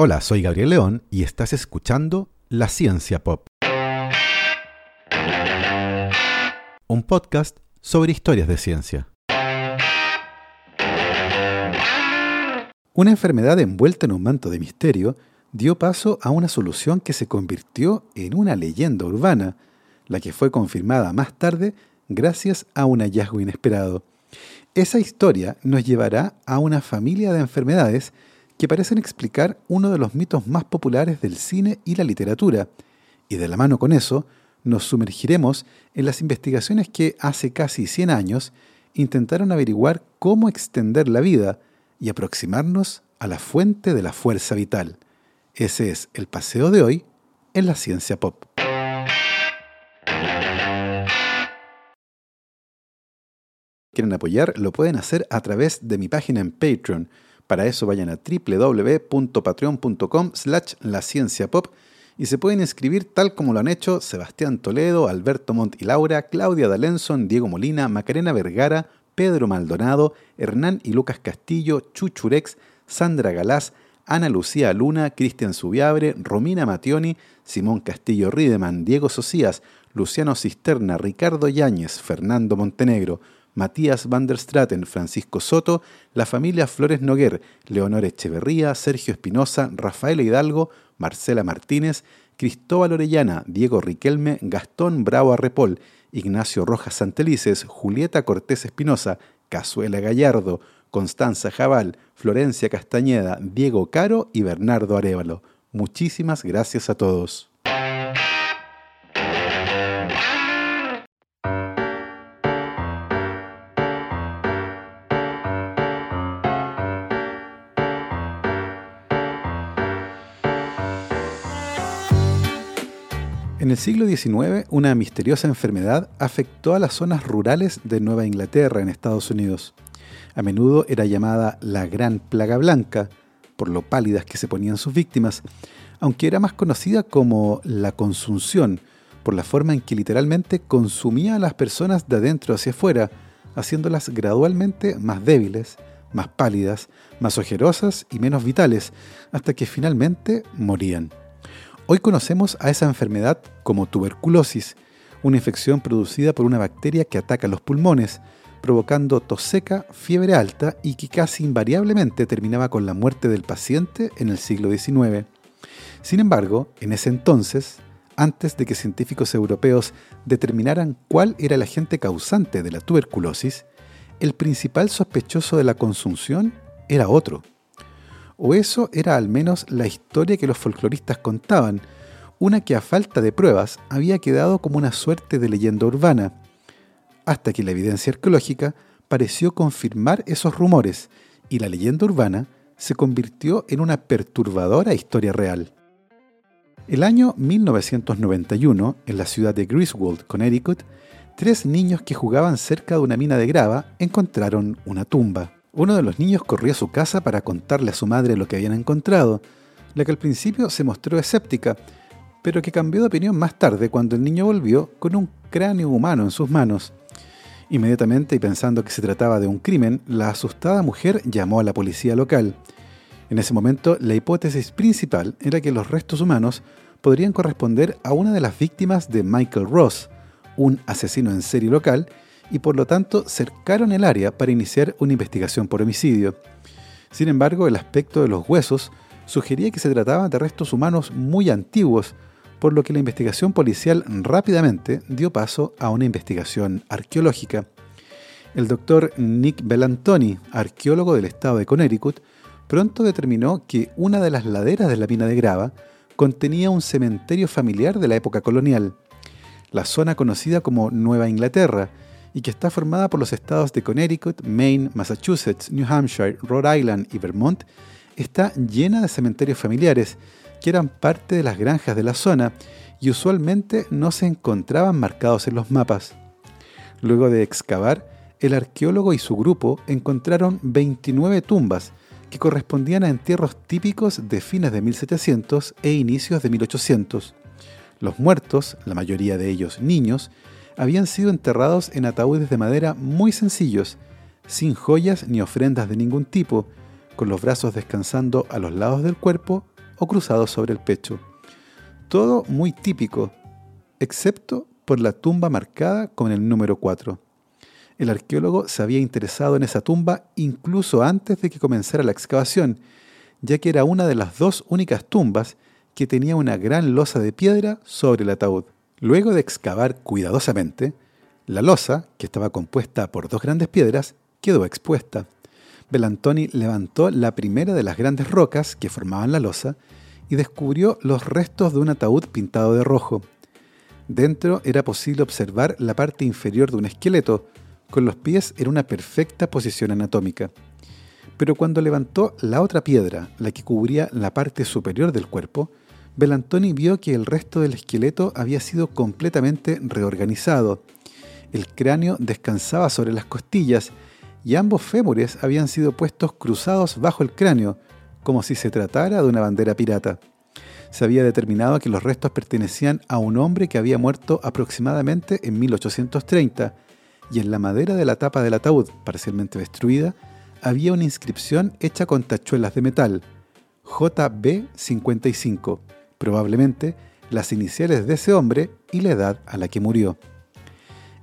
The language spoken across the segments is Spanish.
Hola, soy Gabriel León y estás escuchando La Ciencia Pop. Un podcast sobre historias de ciencia. Una enfermedad envuelta en un manto de misterio dio paso a una solución que se convirtió en una leyenda urbana, la que fue confirmada más tarde gracias a un hallazgo inesperado. Esa historia nos llevará a una familia de enfermedades que parecen explicar uno de los mitos más populares del cine y la literatura, y de la mano con eso nos sumergiremos en las investigaciones que hace casi 100 años intentaron averiguar cómo extender la vida y aproximarnos a la fuente de la fuerza vital. Ese es el paseo de hoy en la ciencia pop. quieren apoyar, lo pueden hacer a través de mi página en Patreon. Para eso vayan a www.patreon.com slash pop y se pueden inscribir tal como lo han hecho Sebastián Toledo, Alberto Montt y Laura, Claudia D'Alenson, Diego Molina, Macarena Vergara, Pedro Maldonado, Hernán y Lucas Castillo, Chuchurex, Sandra Galás, Ana Lucía Luna, Cristian Subiabre, Romina Mationi, Simón Castillo Rideman, Diego Socias, Luciano Cisterna, Ricardo Yáñez, Fernando Montenegro, Matías van der Straten, Francisco Soto, la familia Flores Noguer, Leonor Echeverría, Sergio Espinosa, Rafael Hidalgo, Marcela Martínez, Cristóbal Orellana, Diego Riquelme, Gastón Bravo Arrepol, Ignacio Rojas Santelices, Julieta Cortés Espinosa, Cazuela Gallardo, Constanza Jabal, Florencia Castañeda, Diego Caro y Bernardo Arevalo. Muchísimas gracias a todos. En el siglo XIX, una misteriosa enfermedad afectó a las zonas rurales de Nueva Inglaterra en Estados Unidos. A menudo era llamada la Gran Plaga Blanca, por lo pálidas que se ponían sus víctimas, aunque era más conocida como la consunción, por la forma en que literalmente consumía a las personas de adentro hacia afuera, haciéndolas gradualmente más débiles, más pálidas, más ojerosas y menos vitales, hasta que finalmente morían. Hoy conocemos a esa enfermedad como tuberculosis, una infección producida por una bacteria que ataca los pulmones, provocando tos seca, fiebre alta y que casi invariablemente terminaba con la muerte del paciente en el siglo XIX. Sin embargo, en ese entonces, antes de que científicos europeos determinaran cuál era el agente causante de la tuberculosis, el principal sospechoso de la consunción era otro, o eso era al menos la historia que los folcloristas contaban, una que a falta de pruebas había quedado como una suerte de leyenda urbana, hasta que la evidencia arqueológica pareció confirmar esos rumores y la leyenda urbana se convirtió en una perturbadora historia real. El año 1991, en la ciudad de Griswold, Connecticut, tres niños que jugaban cerca de una mina de grava encontraron una tumba. Uno de los niños corrió a su casa para contarle a su madre lo que habían encontrado, la que al principio se mostró escéptica, pero que cambió de opinión más tarde cuando el niño volvió con un cráneo humano en sus manos. Inmediatamente y pensando que se trataba de un crimen, la asustada mujer llamó a la policía local. En ese momento, la hipótesis principal era que los restos humanos podrían corresponder a una de las víctimas de Michael Ross, un asesino en serie local y por lo tanto cercaron el área para iniciar una investigación por homicidio. Sin embargo, el aspecto de los huesos sugería que se trataba de restos humanos muy antiguos, por lo que la investigación policial rápidamente dio paso a una investigación arqueológica. El doctor Nick Bellantoni, arqueólogo del estado de Connecticut, pronto determinó que una de las laderas de la mina de grava contenía un cementerio familiar de la época colonial. La zona conocida como Nueva Inglaterra y que está formada por los estados de Connecticut, Maine, Massachusetts, New Hampshire, Rhode Island y Vermont, está llena de cementerios familiares que eran parte de las granjas de la zona y usualmente no se encontraban marcados en los mapas. Luego de excavar, el arqueólogo y su grupo encontraron 29 tumbas que correspondían a entierros típicos de fines de 1700 e inicios de 1800. Los muertos, la mayoría de ellos niños, habían sido enterrados en ataúdes de madera muy sencillos, sin joyas ni ofrendas de ningún tipo, con los brazos descansando a los lados del cuerpo o cruzados sobre el pecho. Todo muy típico, excepto por la tumba marcada con el número 4. El arqueólogo se había interesado en esa tumba incluso antes de que comenzara la excavación, ya que era una de las dos únicas tumbas que tenía una gran losa de piedra sobre el ataúd. Luego de excavar cuidadosamente, la losa, que estaba compuesta por dos grandes piedras, quedó expuesta. Belantoni levantó la primera de las grandes rocas que formaban la losa y descubrió los restos de un ataúd pintado de rojo. Dentro era posible observar la parte inferior de un esqueleto, con los pies en una perfecta posición anatómica. Pero cuando levantó la otra piedra, la que cubría la parte superior del cuerpo, Belantoni vio que el resto del esqueleto había sido completamente reorganizado. El cráneo descansaba sobre las costillas y ambos fémures habían sido puestos cruzados bajo el cráneo, como si se tratara de una bandera pirata. Se había determinado que los restos pertenecían a un hombre que había muerto aproximadamente en 1830, y en la madera de la tapa del ataúd, parcialmente destruida, había una inscripción hecha con tachuelas de metal, JB55, probablemente las iniciales de ese hombre y la edad a la que murió.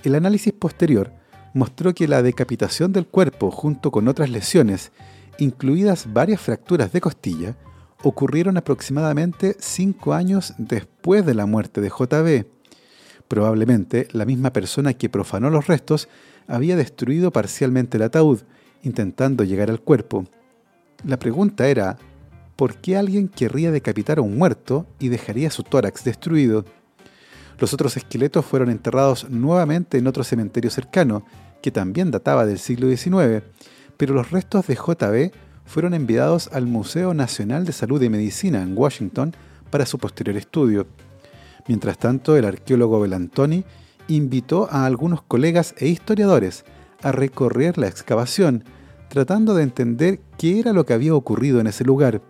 El análisis posterior mostró que la decapitación del cuerpo junto con otras lesiones, incluidas varias fracturas de costilla, ocurrieron aproximadamente cinco años después de la muerte de JB. Probablemente la misma persona que profanó los restos había destruido parcialmente el ataúd, intentando llegar al cuerpo. La pregunta era, ¿por qué alguien querría decapitar a un muerto y dejaría su tórax destruido? Los otros esqueletos fueron enterrados nuevamente en otro cementerio cercano, que también databa del siglo XIX, pero los restos de JB fueron enviados al Museo Nacional de Salud y Medicina en Washington para su posterior estudio. Mientras tanto, el arqueólogo Belantoni invitó a algunos colegas e historiadores a recorrer la excavación, tratando de entender qué era lo que había ocurrido en ese lugar.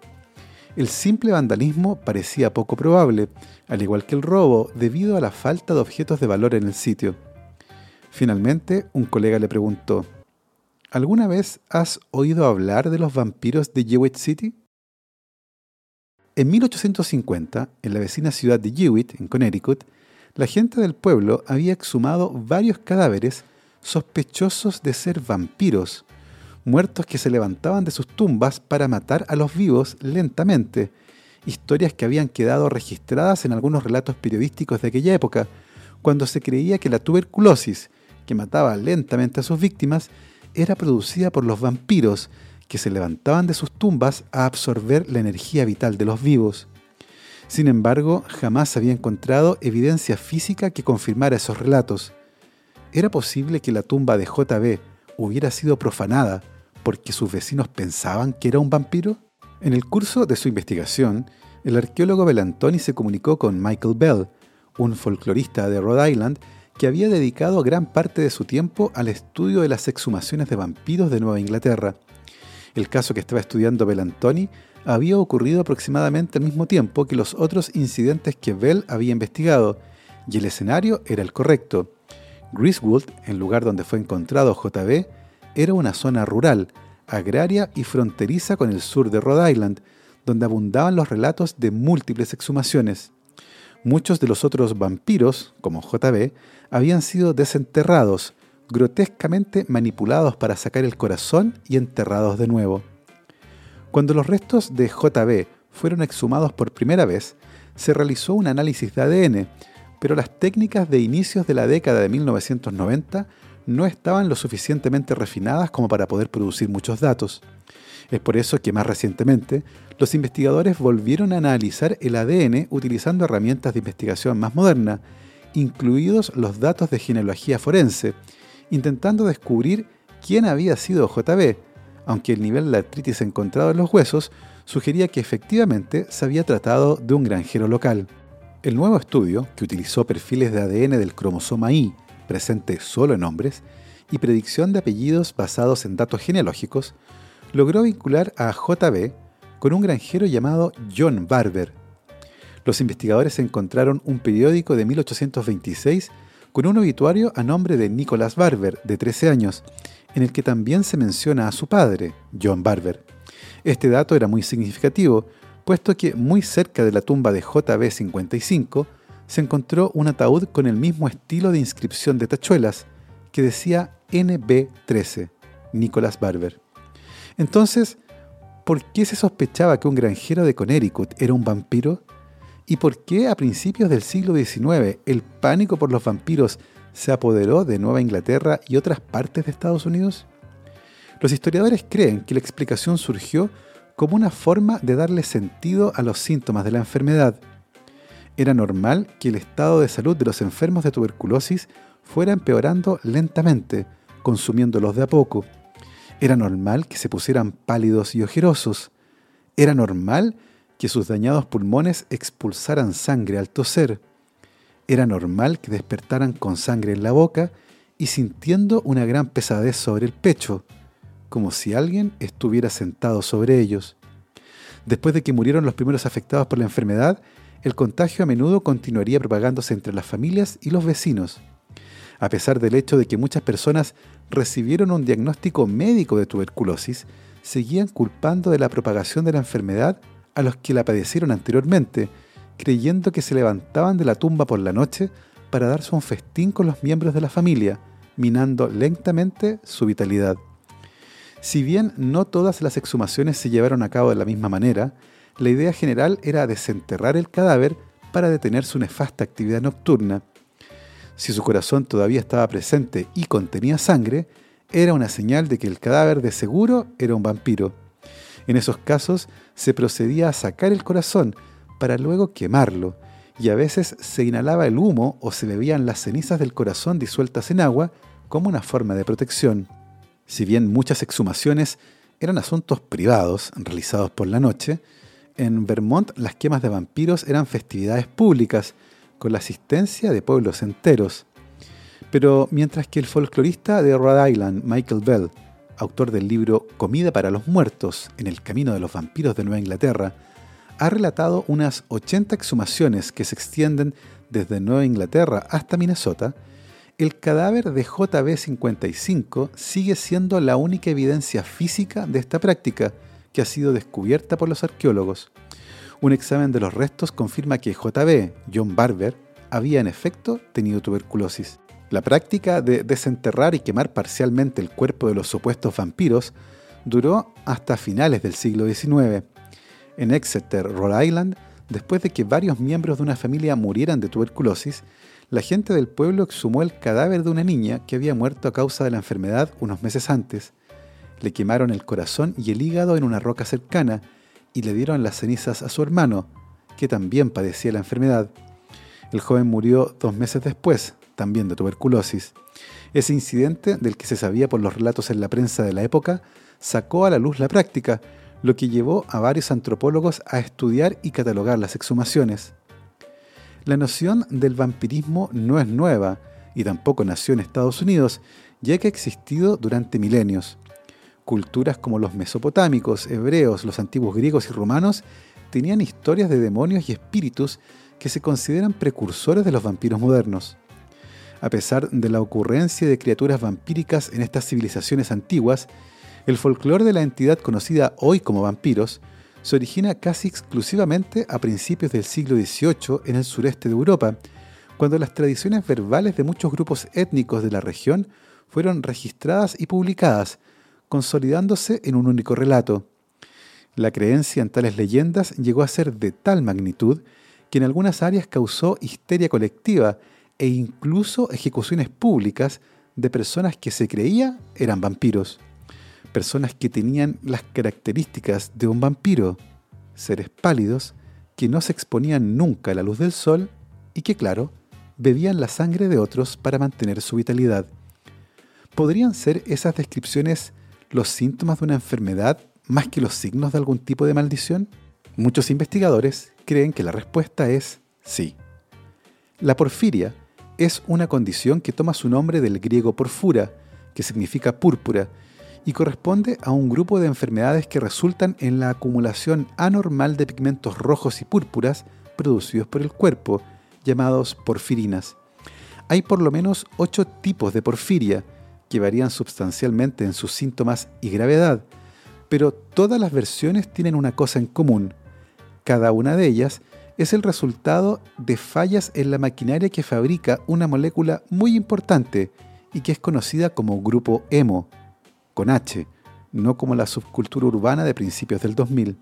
El simple vandalismo parecía poco probable, al igual que el robo, debido a la falta de objetos de valor en el sitio. Finalmente, un colega le preguntó, ¿Alguna vez has oído hablar de los vampiros de Jewett City? En 1850, en la vecina ciudad de Jewett, en Connecticut, la gente del pueblo había exhumado varios cadáveres sospechosos de ser vampiros, muertos que se levantaban de sus tumbas para matar a los vivos lentamente, historias que habían quedado registradas en algunos relatos periodísticos de aquella época, cuando se creía que la tuberculosis que mataba lentamente a sus víctimas era producida por los vampiros que se levantaban de sus tumbas a absorber la energía vital de los vivos. Sin embargo, jamás había encontrado evidencia física que confirmara esos relatos. ¿Era posible que la tumba de JB hubiera sido profanada porque sus vecinos pensaban que era un vampiro? En el curso de su investigación, el arqueólogo Belantoni se comunicó con Michael Bell, un folclorista de Rhode Island que había dedicado gran parte de su tiempo al estudio de las exhumaciones de vampiros de Nueva Inglaterra. El caso que estaba estudiando Belantoni había ocurrido aproximadamente al mismo tiempo que los otros incidentes que Bell había investigado, y el escenario era el correcto. Griswold, el lugar donde fue encontrado JB, era una zona rural, agraria y fronteriza con el sur de Rhode Island, donde abundaban los relatos de múltiples exhumaciones. Muchos de los otros vampiros, como JB, habían sido desenterrados, grotescamente manipulados para sacar el corazón y enterrados de nuevo. Cuando los restos de JB fueron exhumados por primera vez, se realizó un análisis de ADN, pero las técnicas de inicios de la década de 1990 no estaban lo suficientemente refinadas como para poder producir muchos datos. Es por eso que más recientemente los investigadores volvieron a analizar el ADN utilizando herramientas de investigación más modernas, incluidos los datos de genealogía forense, intentando descubrir quién había sido JB, aunque el nivel de artritis encontrado en los huesos sugería que efectivamente se había tratado de un granjero local. El nuevo estudio, que utilizó perfiles de ADN del cromosoma Y, presente solo en hombres, y predicción de apellidos basados en datos genealógicos, logró vincular a JB con un granjero llamado John Barber, los investigadores encontraron un periódico de 1826 con un obituario a nombre de Nicholas Barber, de 13 años, en el que también se menciona a su padre, John Barber. Este dato era muy significativo, puesto que muy cerca de la tumba de JB55 se encontró un ataúd con el mismo estilo de inscripción de tachuelas, que decía NB13, Nicholas Barber. Entonces, ¿por qué se sospechaba que un granjero de Connecticut era un vampiro? ¿Y por qué a principios del siglo XIX el pánico por los vampiros se apoderó de Nueva Inglaterra y otras partes de Estados Unidos? Los historiadores creen que la explicación surgió como una forma de darle sentido a los síntomas de la enfermedad. Era normal que el estado de salud de los enfermos de tuberculosis fuera empeorando lentamente, consumiéndolos de a poco. Era normal que se pusieran pálidos y ojerosos. Era normal que sus dañados pulmones expulsaran sangre al toser. Era normal que despertaran con sangre en la boca y sintiendo una gran pesadez sobre el pecho, como si alguien estuviera sentado sobre ellos. Después de que murieron los primeros afectados por la enfermedad, el contagio a menudo continuaría propagándose entre las familias y los vecinos. A pesar del hecho de que muchas personas recibieron un diagnóstico médico de tuberculosis, seguían culpando de la propagación de la enfermedad a los que la padecieron anteriormente, creyendo que se levantaban de la tumba por la noche para darse un festín con los miembros de la familia, minando lentamente su vitalidad. Si bien no todas las exhumaciones se llevaron a cabo de la misma manera, la idea general era desenterrar el cadáver para detener su nefasta actividad nocturna, si su corazón todavía estaba presente y contenía sangre, era una señal de que el cadáver de seguro era un vampiro. En esos casos se procedía a sacar el corazón para luego quemarlo, y a veces se inhalaba el humo o se bebían las cenizas del corazón disueltas en agua como una forma de protección. Si bien muchas exhumaciones eran asuntos privados realizados por la noche, en Vermont las quemas de vampiros eran festividades públicas con la asistencia de pueblos enteros. Pero mientras que el folclorista de Rhode Island, Michael Bell, autor del libro Comida para los Muertos, en el camino de los vampiros de Nueva Inglaterra, ha relatado unas 80 exhumaciones que se extienden desde Nueva Inglaterra hasta Minnesota, el cadáver de JB55 sigue siendo la única evidencia física de esta práctica que ha sido descubierta por los arqueólogos. Un examen de los restos confirma que JB, John Barber, había en efecto tenido tuberculosis. La práctica de desenterrar y quemar parcialmente el cuerpo de los supuestos vampiros duró hasta finales del siglo XIX. En Exeter, Rhode Island, después de que varios miembros de una familia murieran de tuberculosis, la gente del pueblo exhumó el cadáver de una niña que había muerto a causa de la enfermedad unos meses antes. Le quemaron el corazón y el hígado en una roca cercana y le dieron las cenizas a su hermano, que también padecía la enfermedad. El joven murió dos meses después, también de tuberculosis. Ese incidente, del que se sabía por los relatos en la prensa de la época, sacó a la luz la práctica, lo que llevó a varios antropólogos a estudiar y catalogar las exhumaciones. La noción del vampirismo no es nueva y tampoco nació en Estados Unidos, ya que ha existido durante milenios. Culturas como los mesopotámicos, hebreos, los antiguos griegos y romanos tenían historias de demonios y espíritus que se consideran precursores de los vampiros modernos. A pesar de la ocurrencia de criaturas vampíricas en estas civilizaciones antiguas, el folclore de la entidad conocida hoy como vampiros se origina casi exclusivamente a principios del siglo XVIII en el sureste de Europa, cuando las tradiciones verbales de muchos grupos étnicos de la región fueron registradas y publicadas, consolidándose en un único relato. La creencia en tales leyendas llegó a ser de tal magnitud que en algunas áreas causó histeria colectiva e incluso ejecuciones públicas de personas que se creía eran vampiros. Personas que tenían las características de un vampiro, seres pálidos que no se exponían nunca a la luz del sol y que, claro, bebían la sangre de otros para mantener su vitalidad. ¿Podrían ser esas descripciones los síntomas de una enfermedad más que los signos de algún tipo de maldición? Muchos investigadores creen que la respuesta es sí. La porfiria es una condición que toma su nombre del griego porfura, que significa púrpura, y corresponde a un grupo de enfermedades que resultan en la acumulación anormal de pigmentos rojos y púrpuras producidos por el cuerpo, llamados porfirinas. Hay por lo menos ocho tipos de porfiria, que varían sustancialmente en sus síntomas y gravedad, pero todas las versiones tienen una cosa en común. Cada una de ellas es el resultado de fallas en la maquinaria que fabrica una molécula muy importante y que es conocida como grupo hemo, con H, no como la subcultura urbana de principios del 2000.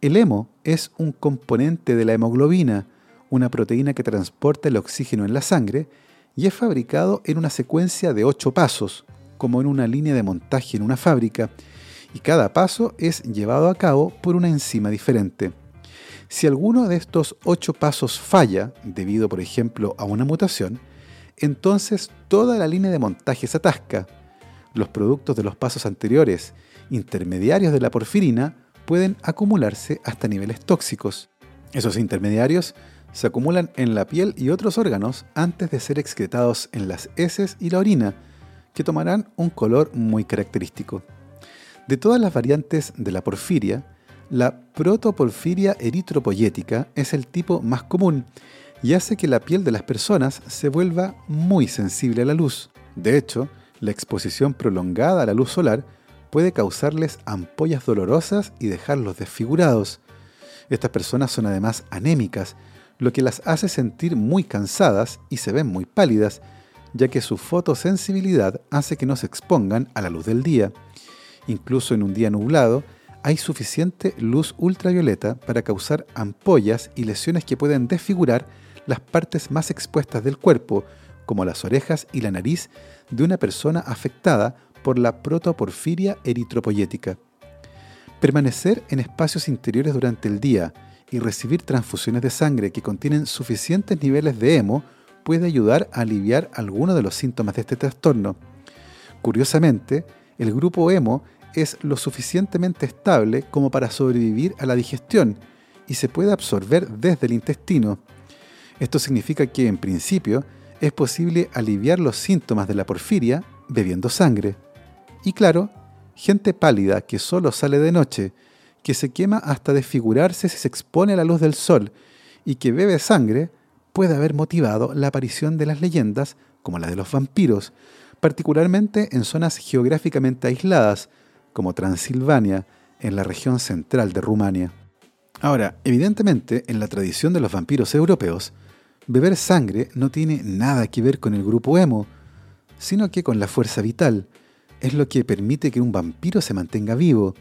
El hemo es un componente de la hemoglobina, una proteína que transporta el oxígeno en la sangre y es fabricado en una secuencia de ocho pasos, como en una línea de montaje en una fábrica, y cada paso es llevado a cabo por una enzima diferente. Si alguno de estos ocho pasos falla, debido por ejemplo a una mutación, entonces toda la línea de montaje se atasca. Los productos de los pasos anteriores, intermediarios de la porfirina, pueden acumularse hasta niveles tóxicos. Esos intermediarios se acumulan en la piel y otros órganos antes de ser excretados en las heces y la orina, que tomarán un color muy característico. De todas las variantes de la porfiria, la protoporfiria eritropoyética es el tipo más común y hace que la piel de las personas se vuelva muy sensible a la luz. De hecho, la exposición prolongada a la luz solar puede causarles ampollas dolorosas y dejarlos desfigurados. Estas personas son además anémicas, lo que las hace sentir muy cansadas y se ven muy pálidas, ya que su fotosensibilidad hace que no se expongan a la luz del día. Incluso en un día nublado, hay suficiente luz ultravioleta para causar ampollas y lesiones que pueden desfigurar las partes más expuestas del cuerpo, como las orejas y la nariz de una persona afectada por la protoporfiria eritropoyética. Permanecer en espacios interiores durante el día y recibir transfusiones de sangre que contienen suficientes niveles de hemo puede ayudar a aliviar algunos de los síntomas de este trastorno. Curiosamente, el grupo hemo es lo suficientemente estable como para sobrevivir a la digestión y se puede absorber desde el intestino. Esto significa que, en principio, es posible aliviar los síntomas de la porfiria bebiendo sangre. Y claro, gente pálida que solo sale de noche, que se quema hasta desfigurarse si se expone a la luz del sol y que bebe sangre, puede haber motivado la aparición de las leyendas como la de los vampiros, particularmente en zonas geográficamente aisladas, como Transilvania, en la región central de Rumania. Ahora, evidentemente, en la tradición de los vampiros europeos, beber sangre no tiene nada que ver con el grupo emo, sino que con la fuerza vital. Es lo que permite que un vampiro se mantenga vivo.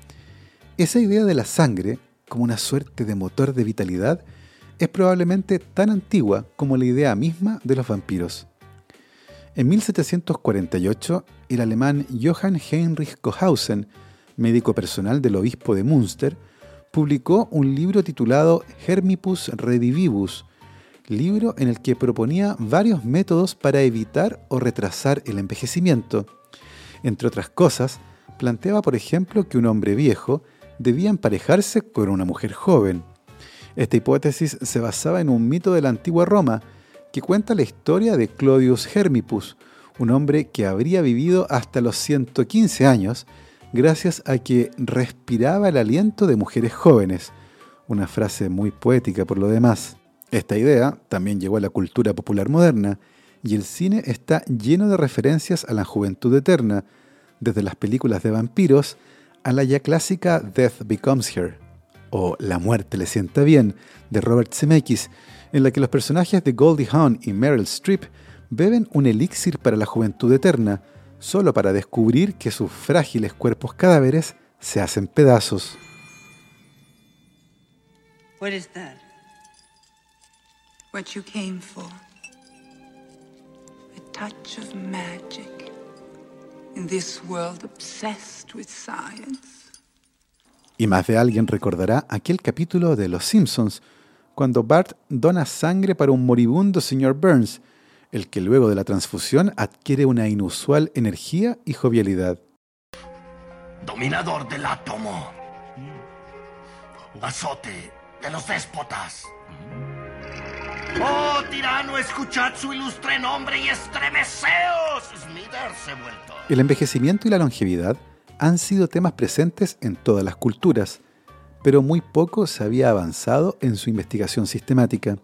Esa idea de la sangre, como una suerte de motor de vitalidad, es probablemente tan antigua como la idea misma de los vampiros. En 1748, el alemán Johann Heinrich Kohausen médico personal del obispo de Münster, publicó un libro titulado Hermipus Redivivus, libro en el que proponía varios métodos para evitar o retrasar el envejecimiento. Entre otras cosas, planteaba, por ejemplo, que un hombre viejo debía emparejarse con una mujer joven. Esta hipótesis se basaba en un mito de la antigua Roma que cuenta la historia de Clodius Hermipus, un hombre que habría vivido hasta los 115 años gracias a que respiraba el aliento de mujeres jóvenes, una frase muy poética por lo demás. Esta idea también llegó a la cultura popular moderna y el cine está lleno de referencias a la juventud eterna, desde las películas de vampiros a la ya clásica Death Becomes Her o La muerte le sienta bien de Robert Zemeckis, en la que los personajes de Goldie Hawn y Meryl Streep beben un elixir para la juventud eterna, solo para descubrir que sus frágiles cuerpos cadáveres se hacen pedazos. What is that? What you came for. A touch of magic in this world obsessed with science. Y más de alguien recordará aquel capítulo de Los Simpsons cuando Bart dona sangre para un moribundo señor Burns el que luego de la transfusión adquiere una inusual energía y jovialidad. Dominador del átomo. Azote de los déspotas. Oh, tirano, escuchad su ilustre nombre y estremeceos. Smithers vuelto. El envejecimiento y la longevidad han sido temas presentes en todas las culturas, pero muy poco se había avanzado en su investigación sistemática.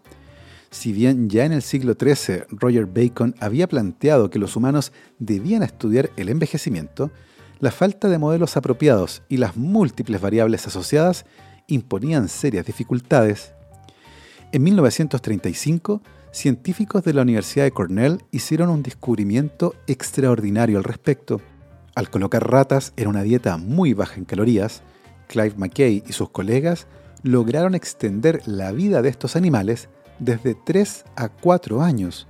Si bien ya en el siglo XIII Roger Bacon había planteado que los humanos debían estudiar el envejecimiento, la falta de modelos apropiados y las múltiples variables asociadas imponían serias dificultades. En 1935, científicos de la Universidad de Cornell hicieron un descubrimiento extraordinario al respecto. Al colocar ratas en una dieta muy baja en calorías, Clive McKay y sus colegas lograron extender la vida de estos animales desde 3 a 4 años.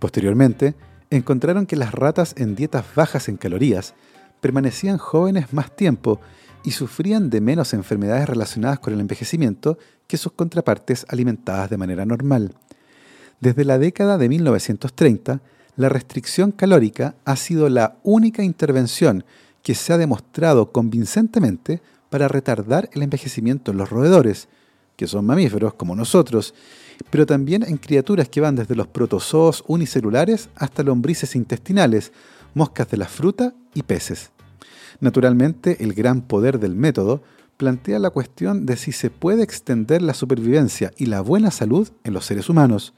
Posteriormente, encontraron que las ratas en dietas bajas en calorías permanecían jóvenes más tiempo y sufrían de menos enfermedades relacionadas con el envejecimiento que sus contrapartes alimentadas de manera normal. Desde la década de 1930, la restricción calórica ha sido la única intervención que se ha demostrado convincentemente para retardar el envejecimiento en los roedores, que son mamíferos como nosotros, pero también en criaturas que van desde los protozoos unicelulares hasta lombrices intestinales, moscas de la fruta y peces. Naturalmente, el gran poder del método plantea la cuestión de si se puede extender la supervivencia y la buena salud en los seres humanos.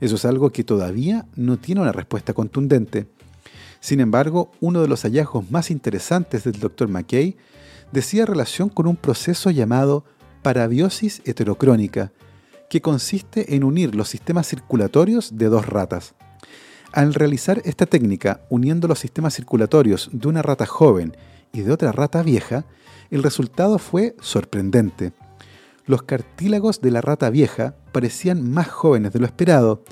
Eso es algo que todavía no tiene una respuesta contundente. Sin embargo, uno de los hallazgos más interesantes del Dr. McKay decía relación con un proceso llamado parabiosis heterocrónica, que consiste en unir los sistemas circulatorios de dos ratas. Al realizar esta técnica, uniendo los sistemas circulatorios de una rata joven y de otra rata vieja, el resultado fue sorprendente. Los cartílagos de la rata vieja parecían más jóvenes de lo esperado.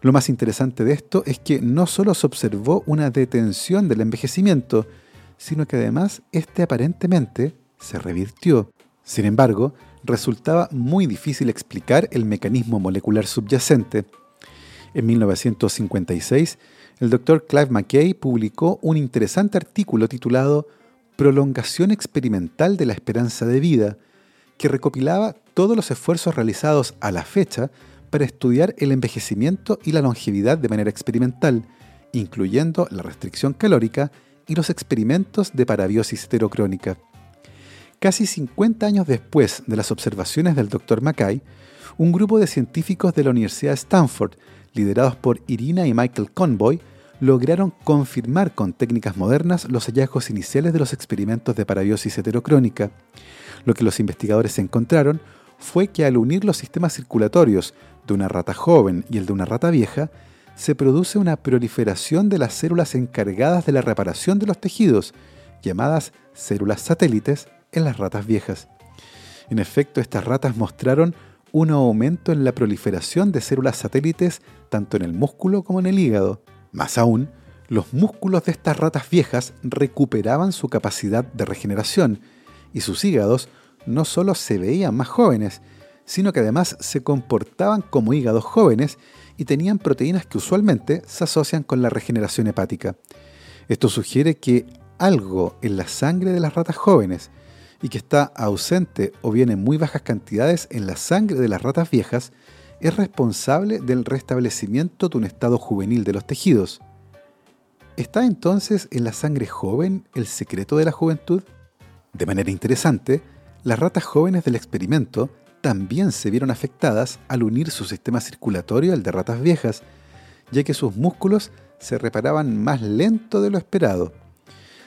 Lo más interesante de esto es que no solo se observó una detención del envejecimiento, sino que además este aparentemente se revirtió. Sin embargo, resultaba muy difícil explicar el mecanismo molecular subyacente. En 1956, el Dr. Clive McKay publicó un interesante artículo titulado Prolongación experimental de la esperanza de vida, que recopilaba todos los esfuerzos realizados a la fecha para estudiar el envejecimiento y la longevidad de manera experimental, incluyendo la restricción calórica y los experimentos de parabiosis heterocrónica. Casi 50 años después de las observaciones del Dr. Mackay, un grupo de científicos de la Universidad de Stanford, liderados por Irina y Michael Conboy, lograron confirmar con técnicas modernas los hallazgos iniciales de los experimentos de parabiosis heterocrónica. Lo que los investigadores encontraron fue que al unir los sistemas circulatorios de una rata joven y el de una rata vieja, se produce una proliferación de las células encargadas de la reparación de los tejidos, llamadas células satélites, en las ratas viejas. En efecto, estas ratas mostraron un aumento en la proliferación de células satélites tanto en el músculo como en el hígado. Más aún, los músculos de estas ratas viejas recuperaban su capacidad de regeneración y sus hígados no solo se veían más jóvenes, sino que además se comportaban como hígados jóvenes y tenían proteínas que usualmente se asocian con la regeneración hepática. Esto sugiere que algo en la sangre de las ratas jóvenes y que está ausente o bien en muy bajas cantidades en la sangre de las ratas viejas es responsable del restablecimiento de un estado juvenil de los tejidos. ¿Está entonces en la sangre joven el secreto de la juventud? De manera interesante, las ratas jóvenes del experimento también se vieron afectadas al unir su sistema circulatorio al de ratas viejas, ya que sus músculos se reparaban más lento de lo esperado.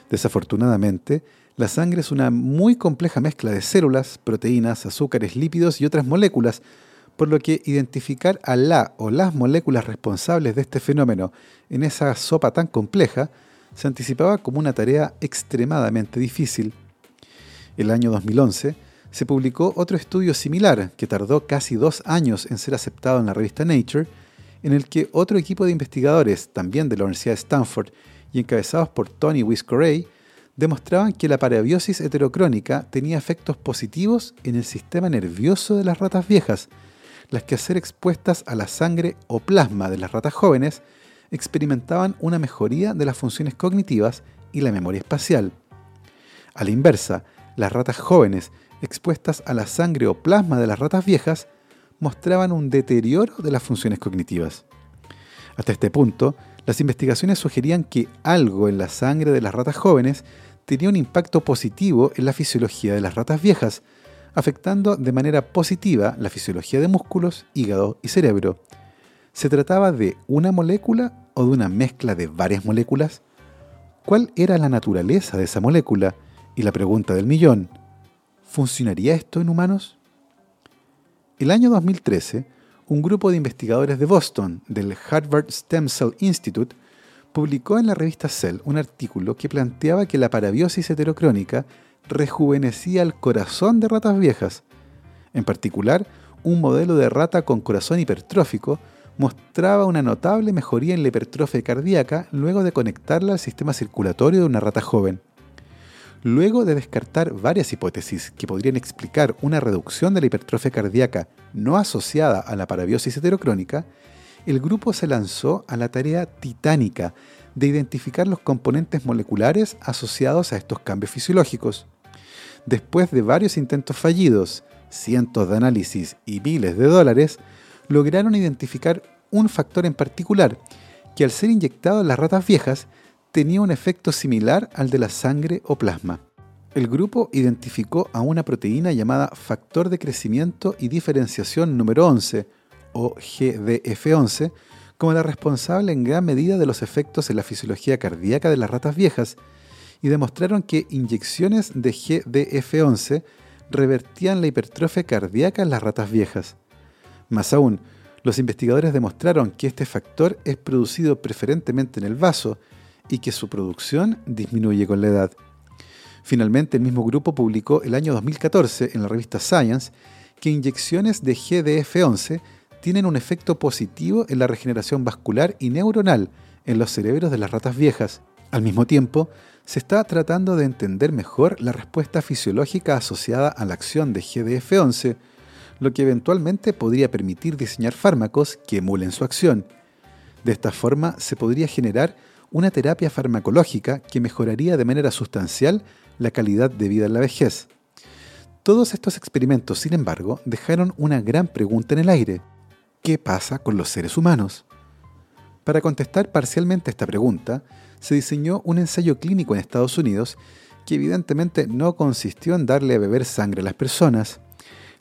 Desafortunadamente, la sangre es una muy compleja mezcla de células, proteínas, azúcares, lípidos y otras moléculas, por lo que identificar a la o las moléculas responsables de este fenómeno en esa sopa tan compleja se anticipaba como una tarea extremadamente difícil. El año 2011 se publicó otro estudio similar que tardó casi dos años en ser aceptado en la revista Nature, en el que otro equipo de investigadores, también de la Universidad de Stanford y encabezados por Tony Wiscorey, demostraban que la parabiosis heterocrónica tenía efectos positivos en el sistema nervioso de las ratas viejas, las que al ser expuestas a la sangre o plasma de las ratas jóvenes experimentaban una mejoría de las funciones cognitivas y la memoria espacial. A la inversa, las ratas jóvenes expuestas a la sangre o plasma de las ratas viejas mostraban un deterioro de las funciones cognitivas. Hasta este punto, las investigaciones sugerían que algo en la sangre de las ratas jóvenes tenía un impacto positivo en la fisiología de las ratas viejas, afectando de manera positiva la fisiología de músculos, hígado y cerebro. ¿Se trataba de una molécula o de una mezcla de varias moléculas? ¿Cuál era la naturaleza de esa molécula? Y la pregunta del millón, ¿Funcionaría esto en humanos? El año 2013, un grupo de investigadores de Boston del Harvard Stem Cell Institute publicó en la revista Cell un artículo que planteaba que la parabiosis heterocrónica rejuvenecía el corazón de ratas viejas. En particular, un modelo de rata con corazón hipertrófico mostraba una notable mejoría en la hipertrofia cardíaca luego de conectarla al sistema circulatorio de una rata joven. Luego de descartar varias hipótesis que podrían explicar una reducción de la hipertrofia cardíaca no asociada a la parabiosis heterocrónica, el grupo se lanzó a la tarea titánica de identificar los componentes moleculares asociados a estos cambios fisiológicos. Después de varios intentos fallidos, cientos de análisis y miles de dólares, lograron identificar un factor en particular que al ser inyectado en las ratas viejas tenía un efecto similar al de la sangre o plasma. El grupo identificó a una proteína llamada factor de crecimiento y diferenciación número 11, o GDF11, como la responsable en gran medida de los efectos en la fisiología cardíaca de las ratas viejas, y demostraron que inyecciones de GDF11 revertían la hipertrofia cardíaca en las ratas viejas. Más aún, los investigadores demostraron que este factor es producido preferentemente en el vaso y que su producción disminuye con la edad. Finalmente, el mismo grupo publicó el año 2014 en la revista Science que inyecciones de GDF11 tienen un efecto positivo en la regeneración vascular y neuronal en los cerebros de las ratas viejas. Al mismo tiempo, se está tratando de entender mejor la respuesta fisiológica asociada a la acción de GDF11, lo que eventualmente podría permitir diseñar fármacos que emulen su acción. De esta forma se podría generar una terapia farmacológica que mejoraría de manera sustancial la calidad de vida en la vejez. Todos estos experimentos, sin embargo, dejaron una gran pregunta en el aire. ¿Qué pasa con los seres humanos? Para contestar parcialmente esta pregunta, se diseñó un ensayo clínico en Estados Unidos que evidentemente no consistió en darle a beber sangre a las personas,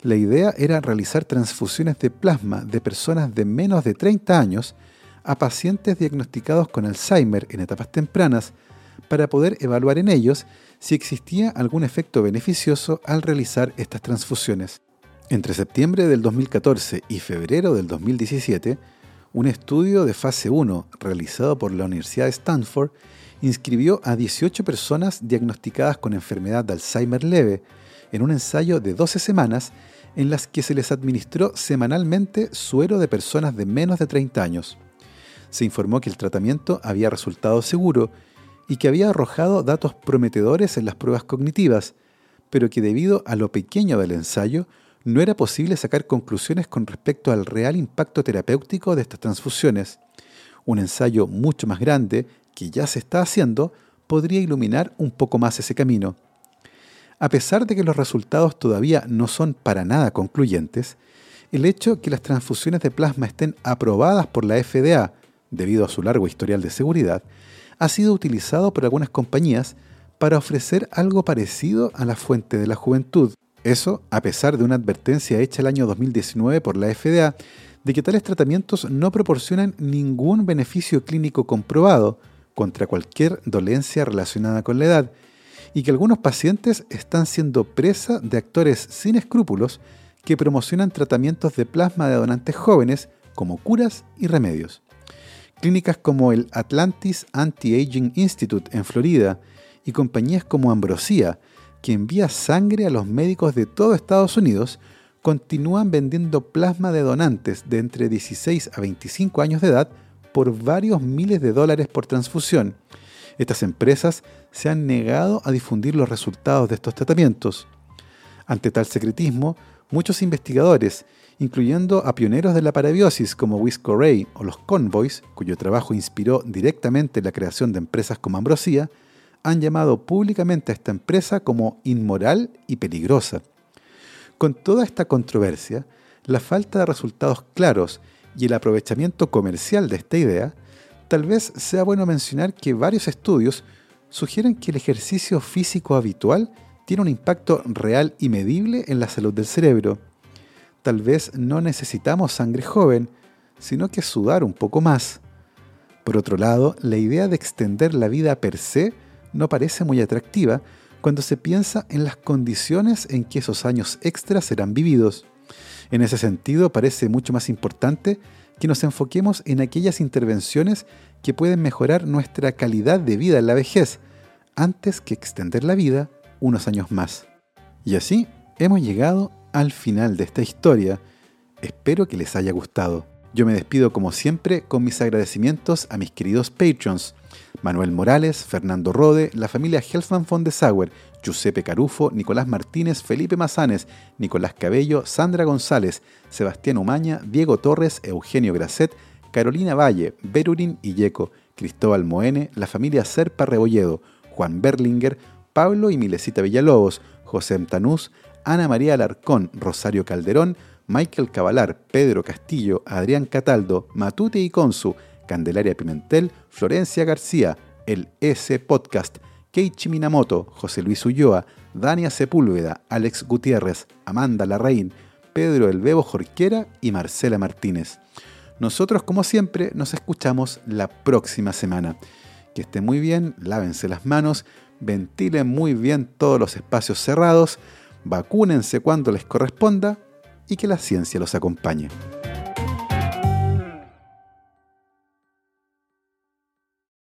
la idea era realizar transfusiones de plasma de personas de menos de 30 años a pacientes diagnosticados con Alzheimer en etapas tempranas para poder evaluar en ellos si existía algún efecto beneficioso al realizar estas transfusiones. Entre septiembre del 2014 y febrero del 2017, un estudio de fase 1 realizado por la Universidad de Stanford inscribió a 18 personas diagnosticadas con enfermedad de Alzheimer leve en un ensayo de 12 semanas en las que se les administró semanalmente suero de personas de menos de 30 años. Se informó que el tratamiento había resultado seguro y que había arrojado datos prometedores en las pruebas cognitivas, pero que debido a lo pequeño del ensayo no era posible sacar conclusiones con respecto al real impacto terapéutico de estas transfusiones. Un ensayo mucho más grande, que ya se está haciendo, podría iluminar un poco más ese camino. A pesar de que los resultados todavía no son para nada concluyentes, el hecho que las transfusiones de plasma estén aprobadas por la FDA, debido a su largo historial de seguridad, ha sido utilizado por algunas compañías para ofrecer algo parecido a la fuente de la juventud. Eso a pesar de una advertencia hecha el año 2019 por la FDA de que tales tratamientos no proporcionan ningún beneficio clínico comprobado contra cualquier dolencia relacionada con la edad y que algunos pacientes están siendo presa de actores sin escrúpulos que promocionan tratamientos de plasma de donantes jóvenes como curas y remedios. Clínicas como el Atlantis Anti-Aging Institute en Florida y compañías como Ambrosia, que envía sangre a los médicos de todo Estados Unidos, continúan vendiendo plasma de donantes de entre 16 a 25 años de edad por varios miles de dólares por transfusión estas empresas se han negado a difundir los resultados de estos tratamientos. Ante tal secretismo, muchos investigadores, incluyendo a pioneros de la parabiosis como Wisco Ray o los Convoys, cuyo trabajo inspiró directamente la creación de empresas como Ambrosia, han llamado públicamente a esta empresa como inmoral y peligrosa. Con toda esta controversia, la falta de resultados claros y el aprovechamiento comercial de esta idea tal vez sea bueno mencionar que varios estudios sugieren que el ejercicio físico habitual tiene un impacto real y medible en la salud del cerebro. Tal vez no necesitamos sangre joven, sino que sudar un poco más. Por otro lado, la idea de extender la vida per se no parece muy atractiva, cuando se piensa en las condiciones en que esos años extras serán vividos. En ese sentido, parece mucho más importante que nos enfoquemos en aquellas intervenciones que pueden mejorar nuestra calidad de vida en la vejez, antes que extender la vida unos años más. Y así hemos llegado al final de esta historia. Espero que les haya gustado. Yo me despido como siempre con mis agradecimientos a mis queridos patrons. Manuel Morales, Fernando Rode, la familia Helfman von de Sauer, Giuseppe Carufo, Nicolás Martínez, Felipe Mazanes, Nicolás Cabello, Sandra González, Sebastián Umaña, Diego Torres, Eugenio Grasset, Carolina Valle, Berurín Yeco, Cristóbal Moene, la familia Serpa Rebolledo, Juan Berlinger, Pablo y Milesita Villalobos, José Mtanús, Ana María Alarcón, Rosario Calderón, Michael Cavalar, Pedro Castillo, Adrián Cataldo, Matute y Consu, Candelaria Pimentel, Florencia García, el S Podcast, Keiichi Minamoto, José Luis Ulloa, Dania Sepúlveda, Alex Gutiérrez, Amanda Larraín, Pedro El Bebo Jorquera y Marcela Martínez. Nosotros, como siempre, nos escuchamos la próxima semana. Que estén muy bien, lávense las manos, ventilen muy bien todos los espacios cerrados, vacúnense cuando les corresponda y que la ciencia los acompañe.